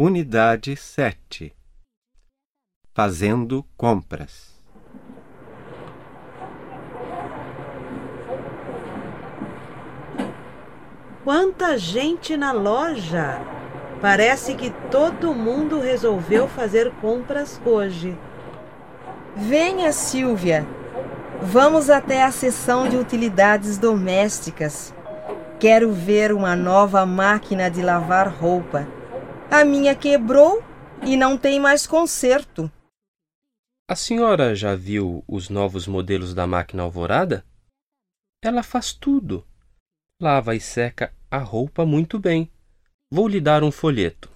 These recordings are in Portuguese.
Unidade 7 Fazendo compras. Quanta gente na loja! Parece que todo mundo resolveu fazer compras hoje. Venha, Silvia. Vamos até a seção de utilidades domésticas. Quero ver uma nova máquina de lavar roupa. A minha quebrou e não tem mais conserto. A senhora já viu os novos modelos da máquina Alvorada? Ela faz tudo. Lava e seca a roupa muito bem. Vou lhe dar um folheto.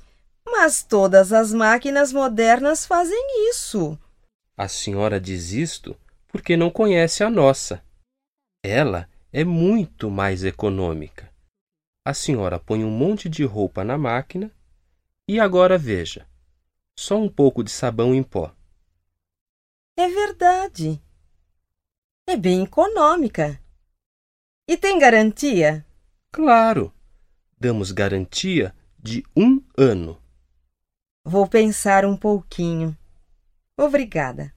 Mas todas as máquinas modernas fazem isso. A senhora diz isto porque não conhece a nossa. Ela é muito mais econômica. A senhora põe um monte de roupa na máquina e agora veja: só um pouco de sabão em pó. É verdade. É bem econômica. E tem garantia? Claro! Damos garantia de um ano. Vou pensar um pouquinho. Obrigada.